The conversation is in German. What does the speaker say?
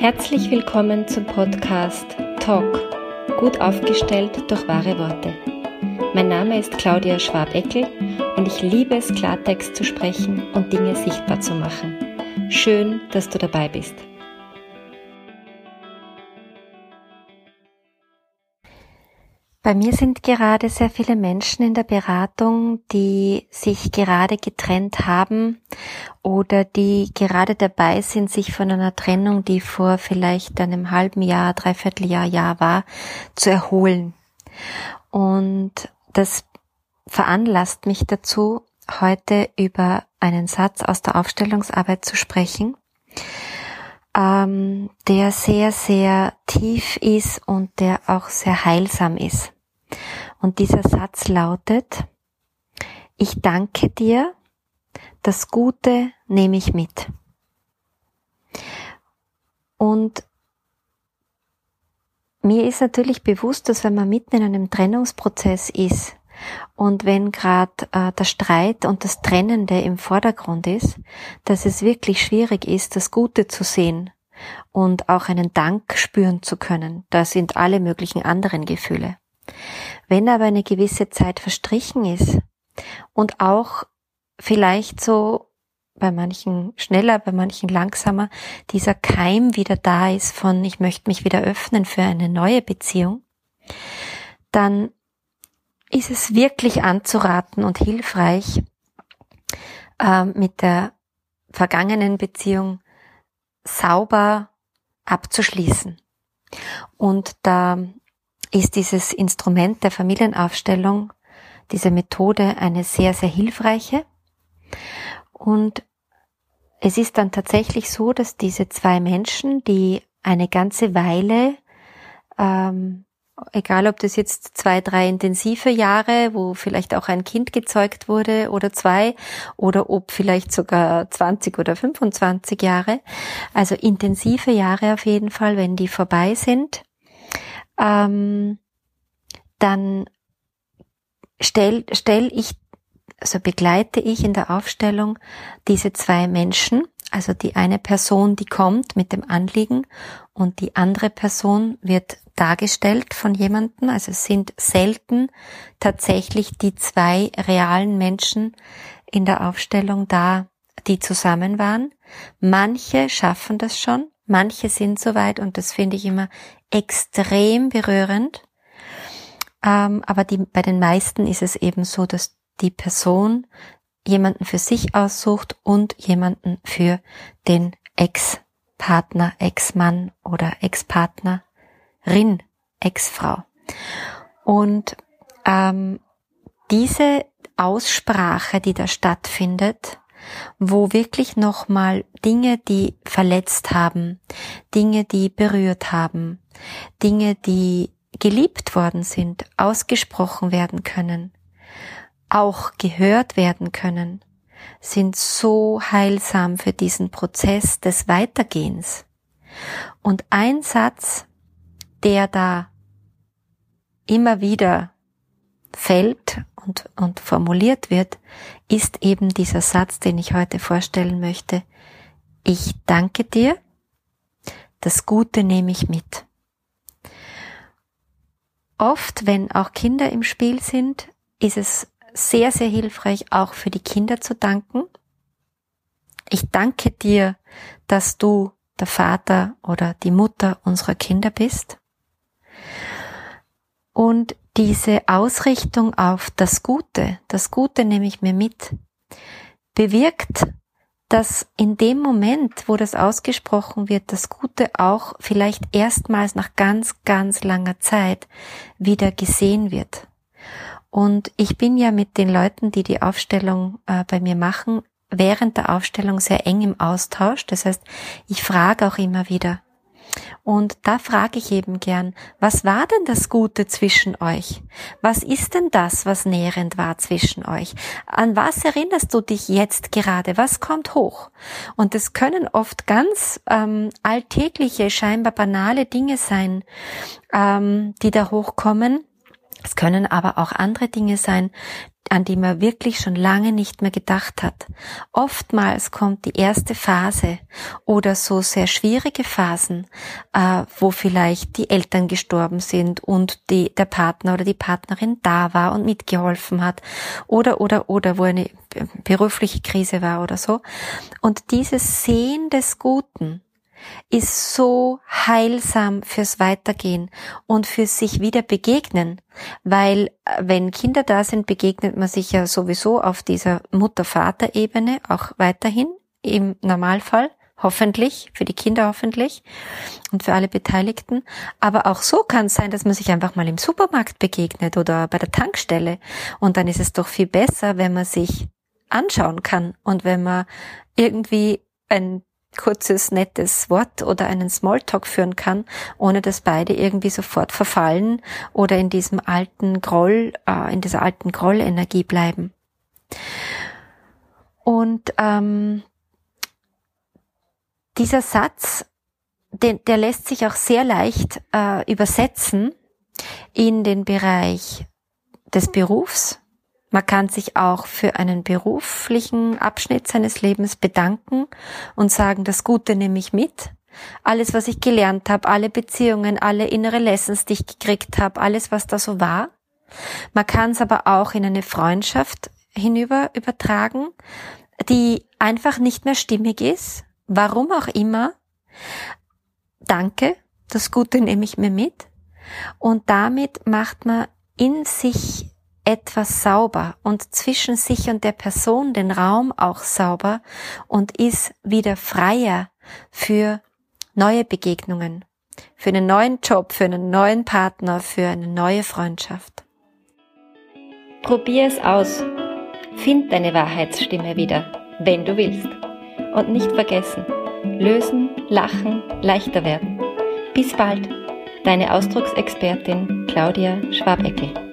Herzlich willkommen zum Podcast Talk, gut aufgestellt durch wahre Worte. Mein Name ist Claudia Schwabeckel und ich liebe es, Klartext zu sprechen und Dinge sichtbar zu machen. Schön, dass du dabei bist. Bei mir sind gerade sehr viele Menschen in der Beratung, die sich gerade getrennt haben oder die gerade dabei sind, sich von einer Trennung, die vor vielleicht einem halben Jahr, dreiviertel Jahr, Jahr war, zu erholen. Und das veranlasst mich dazu, heute über einen Satz aus der Aufstellungsarbeit zu sprechen, ähm, der sehr, sehr tief ist und der auch sehr heilsam ist. Und dieser Satz lautet, ich danke dir, das Gute nehme ich mit. Und mir ist natürlich bewusst, dass wenn man mitten in einem Trennungsprozess ist und wenn gerade äh, der Streit und das Trennende im Vordergrund ist, dass es wirklich schwierig ist, das Gute zu sehen und auch einen Dank spüren zu können. Da sind alle möglichen anderen Gefühle. Wenn aber eine gewisse Zeit verstrichen ist und auch vielleicht so bei manchen schneller, bei manchen langsamer, dieser Keim wieder da ist von ich möchte mich wieder öffnen für eine neue Beziehung, dann ist es wirklich anzuraten und hilfreich, äh, mit der vergangenen Beziehung sauber abzuschließen. Und da ist dieses Instrument der Familienaufstellung, diese Methode eine sehr, sehr hilfreiche. Und es ist dann tatsächlich so, dass diese zwei Menschen, die eine ganze Weile ähm, egal ob das jetzt zwei, drei intensive Jahre, wo vielleicht auch ein Kind gezeugt wurde oder zwei, oder ob vielleicht sogar 20 oder 25 Jahre. Also intensive Jahre auf jeden Fall, wenn die vorbei sind, ähm, dann stell, stell ich, also begleite ich in der Aufstellung diese zwei Menschen, also die eine Person, die kommt mit dem Anliegen und die andere Person wird dargestellt von jemandem. Also es sind selten tatsächlich die zwei realen Menschen in der Aufstellung da, die zusammen waren. Manche schaffen das schon, manche sind soweit und das finde ich immer extrem berührend. Ähm, aber die, bei den meisten ist es eben so, dass die Person jemanden für sich aussucht und jemanden für den Ex-Partner, Ex-Mann oder Ex-Partner Rin, Ex-Frau. Und ähm, diese Aussprache, die da stattfindet, wo wirklich nochmal Dinge, die verletzt haben, Dinge, die berührt haben, Dinge, die geliebt worden sind, ausgesprochen werden können, auch gehört werden können, sind so heilsam für diesen Prozess des Weitergehens. Und ein Satz, der da immer wieder fällt und, und formuliert wird, ist eben dieser Satz, den ich heute vorstellen möchte. Ich danke dir, das Gute nehme ich mit. Oft, wenn auch Kinder im Spiel sind, ist es sehr, sehr hilfreich, auch für die Kinder zu danken. Ich danke dir, dass du der Vater oder die Mutter unserer Kinder bist. Und diese Ausrichtung auf das Gute, das Gute nehme ich mir mit, bewirkt, dass in dem Moment, wo das ausgesprochen wird, das Gute auch vielleicht erstmals nach ganz, ganz langer Zeit wieder gesehen wird. Und ich bin ja mit den Leuten, die die Aufstellung äh, bei mir machen, während der Aufstellung sehr eng im Austausch. Das heißt, ich frage auch immer wieder, und da frage ich eben gern, was war denn das Gute zwischen euch? Was ist denn das, was nährend war zwischen euch? An was erinnerst du dich jetzt gerade? Was kommt hoch? Und es können oft ganz ähm, alltägliche, scheinbar banale Dinge sein, ähm, die da hochkommen Es können aber auch andere Dinge sein, an die man wirklich schon lange nicht mehr gedacht hat. Oftmals kommt die erste Phase oder so sehr schwierige Phasen, äh, wo vielleicht die Eltern gestorben sind und die, der Partner oder die Partnerin da war und mitgeholfen hat oder oder oder wo eine berufliche Krise war oder so. Und dieses Sehen des Guten, ist so heilsam fürs Weitergehen und fürs sich wieder begegnen, weil äh, wenn Kinder da sind, begegnet man sich ja sowieso auf dieser Mutter-Vater-Ebene auch weiterhin im Normalfall. Hoffentlich, für die Kinder hoffentlich und für alle Beteiligten. Aber auch so kann es sein, dass man sich einfach mal im Supermarkt begegnet oder bei der Tankstelle. Und dann ist es doch viel besser, wenn man sich anschauen kann und wenn man irgendwie ein kurzes, nettes Wort oder einen Smalltalk führen kann, ohne dass beide irgendwie sofort verfallen oder in diesem alten Groll, äh, in dieser alten Grollenergie bleiben. Und ähm, dieser Satz, den, der lässt sich auch sehr leicht äh, übersetzen in den Bereich des Berufs, man kann sich auch für einen beruflichen Abschnitt seines Lebens bedanken und sagen, das Gute nehme ich mit. Alles, was ich gelernt habe, alle Beziehungen, alle innere Lessons, die ich gekriegt habe, alles, was da so war. Man kann es aber auch in eine Freundschaft hinüber übertragen, die einfach nicht mehr stimmig ist. Warum auch immer. Danke, das Gute nehme ich mir mit. Und damit macht man in sich etwas sauber und zwischen sich und der Person den Raum auch sauber und ist wieder freier für neue Begegnungen, für einen neuen Job, für einen neuen Partner, für eine neue Freundschaft. Probier es aus. Find deine Wahrheitsstimme wieder, wenn du willst. Und nicht vergessen, lösen, lachen, leichter werden. Bis bald, deine Ausdrucksexpertin Claudia Schwabeckel.